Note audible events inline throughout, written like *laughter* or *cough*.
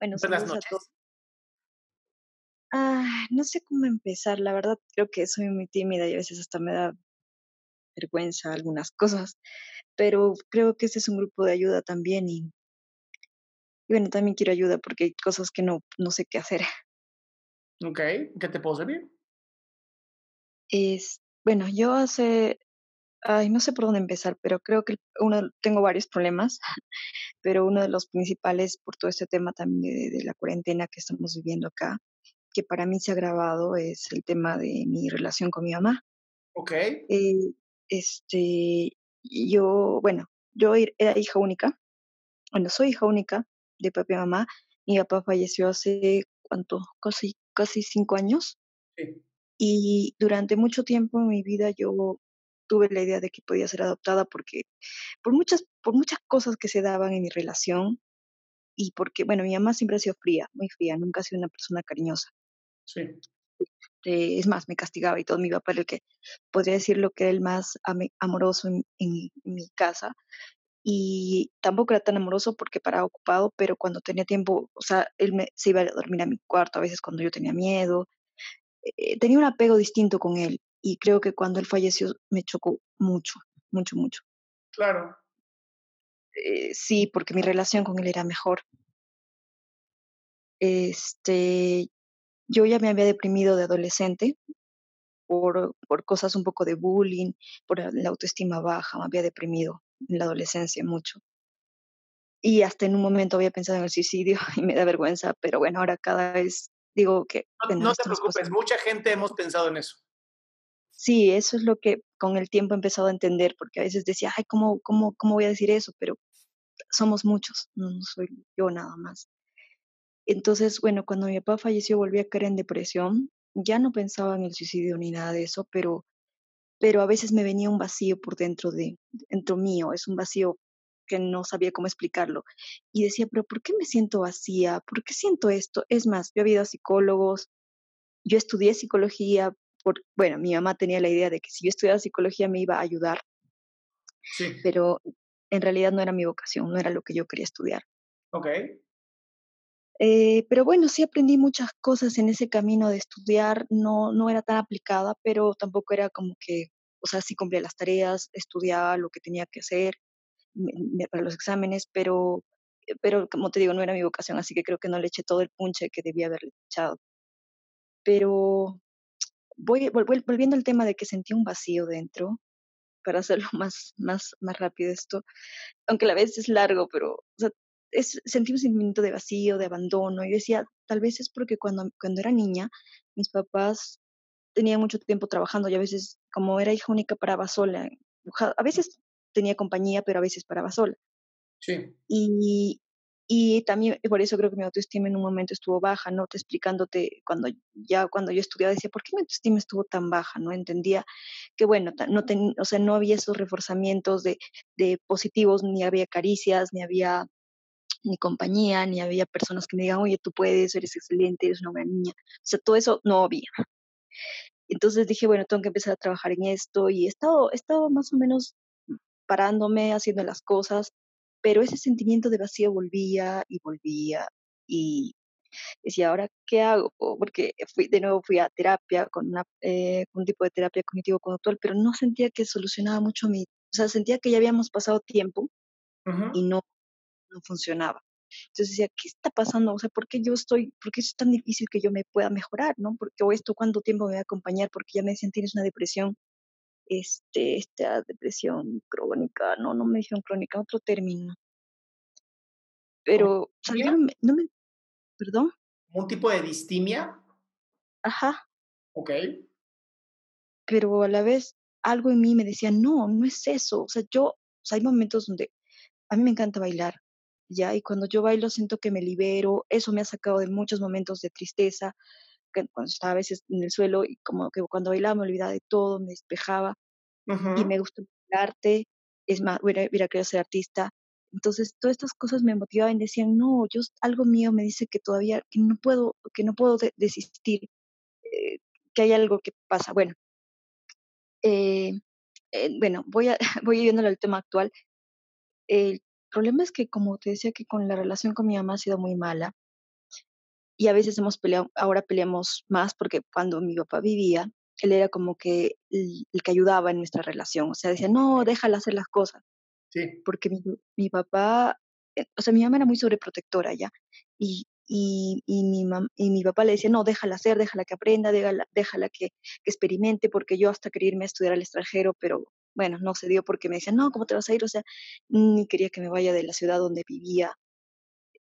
bueno, Buenas noches. Ah, no sé cómo empezar, la verdad creo que soy muy tímida y a veces hasta me da vergüenza algunas cosas, pero creo que este es un grupo de ayuda también y, y bueno, también quiero ayuda porque hay cosas que no, no sé qué hacer. Ok, ¿qué te puedo servir? Es, bueno, yo hace, ay, no sé por dónde empezar, pero creo que uno, tengo varios problemas pero uno de los principales por todo este tema también de, la cuarentena que estamos viviendo acá, que para mí se ha agravado, es el tema de mi relación con mi mamá. Ok. Eh, este, yo, bueno, yo er, era hija única, bueno, soy hija única de papá y mamá. Mi papá falleció hace, ¿cuánto? Casi, casi cinco años. Sí. Y durante mucho tiempo en mi vida yo tuve la idea de que podía ser adoptada porque por muchas, por muchas cosas que se daban en mi relación y porque, bueno, mi mamá siempre ha sido fría, muy fría, nunca ha sido una persona cariñosa. Sí. Eh, es más, me castigaba y todo, mi papá era el que podría decir lo que era el más amoroso en, en, mi casa. Y tampoco era tan amoroso porque paraba ocupado, pero cuando tenía tiempo, o sea, él me, se iba a dormir a mi cuarto, a veces cuando yo tenía miedo. Eh, tenía un apego distinto con él y creo que cuando él falleció me chocó mucho, mucho, mucho. Claro. Eh, sí, porque mi relación con él era mejor. Este, yo ya me había deprimido de adolescente por, por cosas un poco de bullying, por la autoestima baja, me había deprimido en la adolescencia mucho. Y hasta en un momento había pensado en el suicidio *laughs* y me da vergüenza, pero bueno, ahora cada vez digo que... no te preocupes, mucha gente hemos pensado en eso. Sí, eso es lo que con el tiempo he empezado a entender, porque a veces decía, ay, ¿cómo, cómo, cómo voy a decir eso? Pero somos muchos, no, soy yo nada más. Entonces, bueno, cuando mi papá falleció volví a caer en depresión. Ya no pensaba en el suicidio ni nada de eso, pero, pero a veces me venía un vacío por dentro de, dentro mío, es un vacío que no sabía cómo explicarlo. Y decía, pero ¿por qué me siento vacía? ¿Por qué siento esto? Es más, yo he ido a psicólogos, yo estudié psicología, bueno, mi mamá tenía la idea de que si yo estudiaba psicología me iba a ayudar, sí. pero en realidad no era mi vocación, no era lo que yo quería estudiar. Ok. Eh, pero bueno, sí aprendí muchas cosas en ese camino de estudiar, no, no era tan aplicada, pero tampoco era como que, o sea, sí cumplía las tareas, estudiaba lo que tenía que hacer para los exámenes, pero, pero como te digo, no era mi vocación, así que creo que no le eché todo el punche que debía haberle echado. Pero voy, volviendo al tema de que sentí un vacío dentro, para hacerlo *laughs* más, más, más rápido esto, aunque a la vez es largo, pero o sea, es, sentí un sentimiento de vacío, de abandono, y decía, tal vez es porque cuando, cuando era niña, mis papás tenían mucho tiempo trabajando y a veces, como era hija única, paraba sola. A veces tenía compañía, pero a veces paraba sola. Sí. Y, y también por eso creo que mi autoestima en un momento estuvo baja, ¿no? Te explicándote, cuando ya cuando yo estudiaba decía, ¿por qué mi autoestima estuvo tan baja? No entendía que, bueno, no ten, o sea, no había esos reforzamientos de, de positivos, ni había caricias, ni había ni compañía, ni había personas que me digan, oye, tú puedes, eres excelente, eres una buena niña. O sea, todo eso no había. Entonces dije, bueno, tengo que empezar a trabajar en esto y he estado, he estado más o menos parándome, haciendo las cosas, pero ese sentimiento de vacío volvía y volvía y decía, ¿ahora qué hago? Porque fui, de nuevo fui a terapia con una, eh, un tipo de terapia cognitivo-conductual, pero no sentía que solucionaba mucho mi, o sea, sentía que ya habíamos pasado tiempo y no, no funcionaba. Entonces decía, ¿qué está pasando? O sea, ¿por qué yo estoy, por qué es tan difícil que yo me pueda mejorar, no? Porque o esto, ¿cuánto tiempo me va a acompañar? Porque ya me decían, tienes una depresión este, esta depresión crónica, no, no me dijeron crónica, otro término. Pero, no me, perdón. ¿Un tipo de distimia? Ajá. Ok. Pero a la vez algo en mí me decía, no, no es eso. O sea, yo, o sea, hay momentos donde a mí me encanta bailar ya, y cuando yo bailo siento que me libero, eso me ha sacado de muchos momentos de tristeza, que cuando estaba a veces en el suelo y como que cuando bailaba me olvidaba de todo, me despejaba y me gusta el arte, es más, hubiera, hubiera querido ser artista. Entonces, todas estas cosas me motivaban y decían, no, yo, algo mío me dice que todavía, que no puedo, que no puedo desistir, eh, que hay algo que pasa. Bueno, eh, eh, bueno, voy, a, *laughs* voy yendo al tema actual. El problema es que, como te decía, que con la relación con mi mamá ha sido muy mala. Y a veces hemos peleado, ahora peleamos más porque cuando mi papá vivía, él era como que el, que ayudaba en nuestra relación. O sea, decía, no, déjala hacer las cosas. Sí. Porque mi, mi papá, eh, o sea, mi mamá era muy sobreprotectora ya. Y, y, y, mi y mi papá le decía, no, déjala hacer, déjala que aprenda, déjala, déjala que, que, experimente, porque yo hasta quería irme a estudiar al extranjero, pero bueno, no se dio porque me decía, no, ¿cómo te vas a ir? O sea, ni quería que me vaya de la ciudad donde vivía.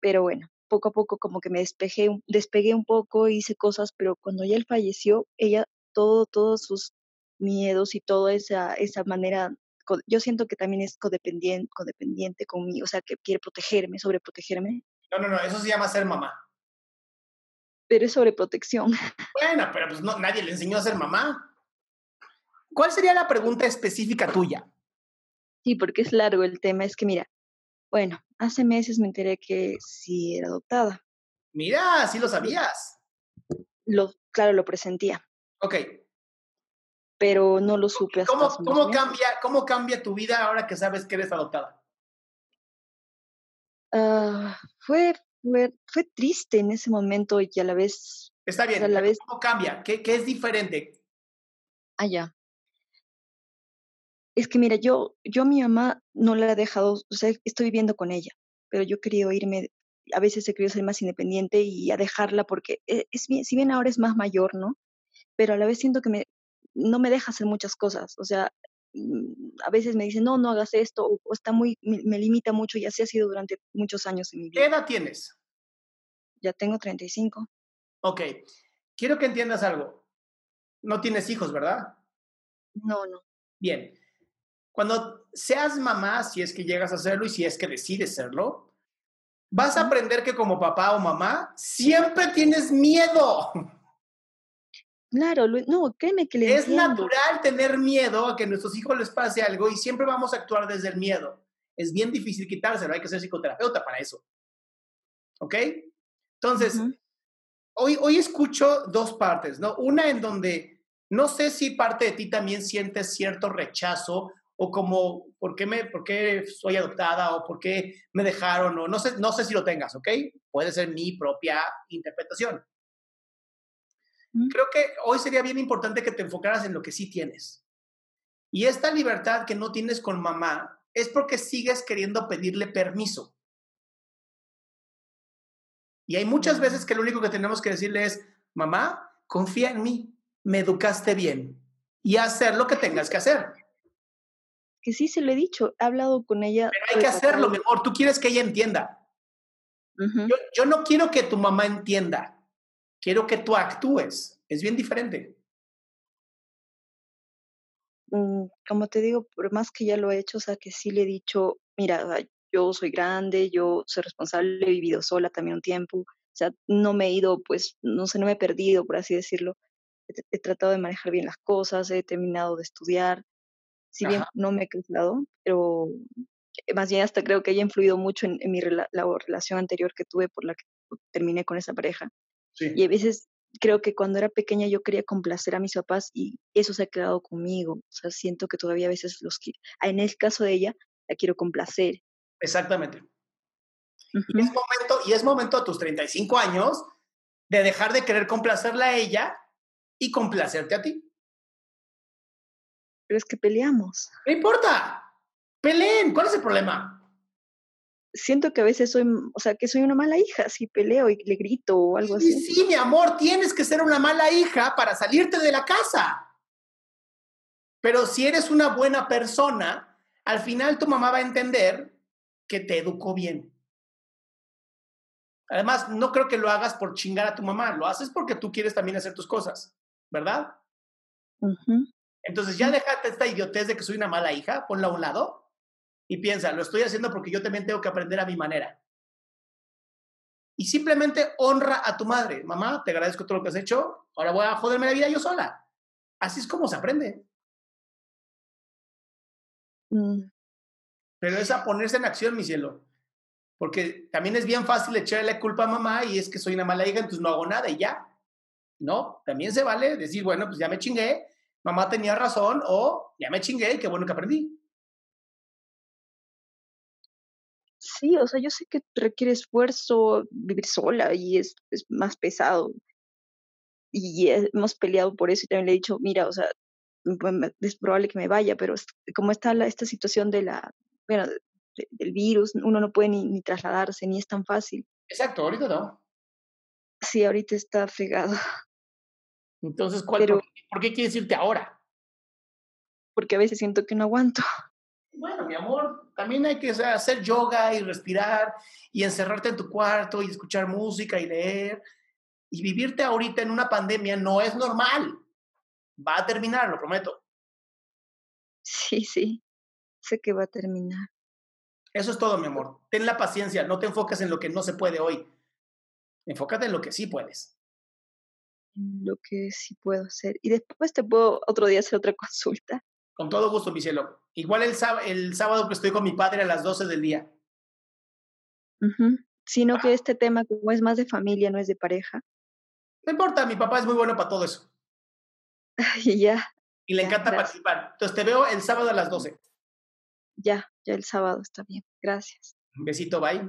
Pero bueno, poco a poco como que me despejé, despegué un poco, hice cosas, pero cuando ya él falleció, ella, todo, todos sus miedos y toda esa, esa manera, yo siento que también es codependiente, codependiente conmigo, o sea, que quiere protegerme, sobreprotegerme. No, no, no, eso se llama ser mamá. Pero es sobreprotección. Bueno, pero pues no, nadie le enseñó a ser mamá. ¿Cuál sería la pregunta específica tuya? Sí, porque es largo el tema. Es que mira, bueno, hace meses me enteré que sí era adoptada. Mira, sí lo sabías. Lo, claro, lo presentía. Ok. Pero no lo supe hasta ¿Cómo, cómo cambia, ¿Cómo cambia tu vida ahora que sabes que eres adoptada? Uh, fue, fue, fue, triste en ese momento y a la vez... Está bien, a la vez, ¿cómo cambia? ¿Qué, ¿Qué, es diferente? Ah, ya. Es que mira, yo, yo a mi mamá no la he dejado, o sea, estoy viviendo con ella, pero yo quería irme, a veces he querido ser más independiente y a dejarla porque e, es, si bien ahora es más mayor, ¿no? Pero a la vez siento que me, no me deja hacer muchas cosas, o sea, mm, a veces me dice, no, no hagas esto, o, o está muy, me, me, limita mucho y así ha sido durante muchos años en mi vida. ¿Qué edad tienes? Ya tengo 35. Ok, quiero que entiendas algo. No tienes hijos, ¿verdad? No, no. Bien, cuando seas mamá, si es que llegas a hacerlo y si es que decides serlo, vas a aprender que como papá o mamá siempre tienes miedo. Claro, no, créeme que le Es entiendo. natural tener miedo a que a nuestros hijos les pase algo y siempre vamos a actuar desde el miedo. Es bien difícil quitárselo, hay que ser psicoterapeuta para eso. ¿Ok? Entonces, uh -huh. hoy, hoy escucho dos partes, ¿no? Una en donde no sé si parte de ti también sientes cierto rechazo o como, ¿por qué, me, ¿por qué soy adoptada? o ¿por qué me dejaron? o no sé, no sé si lo tengas, ¿ok? Puede ser mi propia interpretación. Mm. Creo que hoy sería bien importante que te enfocaras en lo que sí tienes. Y esta libertad que no tienes con mamá es porque sigues queriendo pedirle permiso. Y hay muchas veces que lo único que tenemos que decirle es, mamá, confía en mí, me educaste bien y hacer lo que tengas que hacer que sí se lo he dicho, he hablado con ella. Pero hay que hacerlo mejor, tú quieres que ella entienda. Uh -huh. yo, yo, no quiero que tu mamá entienda, quiero que tú actúes, es bien diferente. Mm, como te digo, por más que ya lo he hecho, o sea, que sí le he dicho, mira, yo soy grande, yo soy responsable, he vivido sola también un tiempo, o sea, no me he ido, pues, no sé, no me he perdido, por así decirlo. He, he tratado de manejar bien las cosas, he terminado de estudiar, si bien Ajá. no me he casado, pero más bien hasta creo que haya influido mucho en, en mi rela la relación anterior que tuve por la que terminé con esa pareja. Sí. Y a veces creo que cuando era pequeña yo quería complacer a mis papás y eso se ha quedado conmigo. O sea, siento que todavía a veces los quiero. En el caso de ella, la quiero complacer. Exactamente. Uh -huh. y, es momento, y es momento a tus 35 años de dejar de querer complacerla a ella y complacerte a ti pero es que peleamos. No importa, peleen, ¿cuál es el problema? Siento que a veces soy, o sea, que soy una mala hija, si peleo y le grito o algo sí, así. Sí, mi amor, tienes que ser una mala hija para salirte de la casa. Pero si eres una buena persona, al final tu mamá va a entender que te educó bien. Además, no creo que lo hagas por chingar a tu mamá, lo haces porque tú quieres también hacer tus cosas, ¿verdad? Uh -huh. Entonces ya déjate esta idiotez de que soy una mala hija, ponla a un lado y piensa, lo estoy haciendo porque yo también tengo que aprender a mi manera. y simplemente honra a tu madre. Mamá, te agradezco todo lo que has hecho, ahora voy a joderme la vida yo sola. Así es como se aprende. Mm. Pero es a ponerse en acción, mi cielo. Porque también es bien fácil echarle la culpa a mamá y es que soy una mala hija, entonces no hago nada y ya. No, también se vale decir, bueno, pues ya me chingué, mamá tenía razón o ya me chingué y qué bueno que aprendí. Sí, o sea, yo sé que requiere esfuerzo vivir sola y es, es más pesado. Y hemos peleado por eso y también le he dicho, mira, o sea, es probable que me vaya, pero como está la, esta situación de la, bueno, del virus, uno no puede ni, trasladarse, ni es tan fácil. Exacto, ahorita no. Sí, ahorita está fregado. Entonces, ¿cuál, por, qué, quieres irte ahora? Porque a veces siento que no aguanto. Bueno, mi amor, también hay que hacer yoga y respirar y encerrarte en tu cuarto y escuchar música y leer. Y vivirte ahorita en una pandemia no es normal. Va a terminar, lo prometo. Sí, sí, sé que va a terminar. Eso es todo, mi amor. Ten la paciencia, no te enfoques en lo que no se puede hoy. Enfócate en lo que sí puedes. Lo que sí puedo hacer. Y después te puedo otro día hacer otra *laughs* consulta. Con todo gusto, mi cielo. Igual el, el sábado que estoy con mi padre a las 12 del día. Sino que este tema, como es más de familia, no es de pareja. No importa, mi papá es muy bueno para todo eso. *laughs* Y ya. Y le encanta participar. Entonces te veo el sábado a las 12. Ya, ya el sábado está bien. Gracias. Un besito, bye.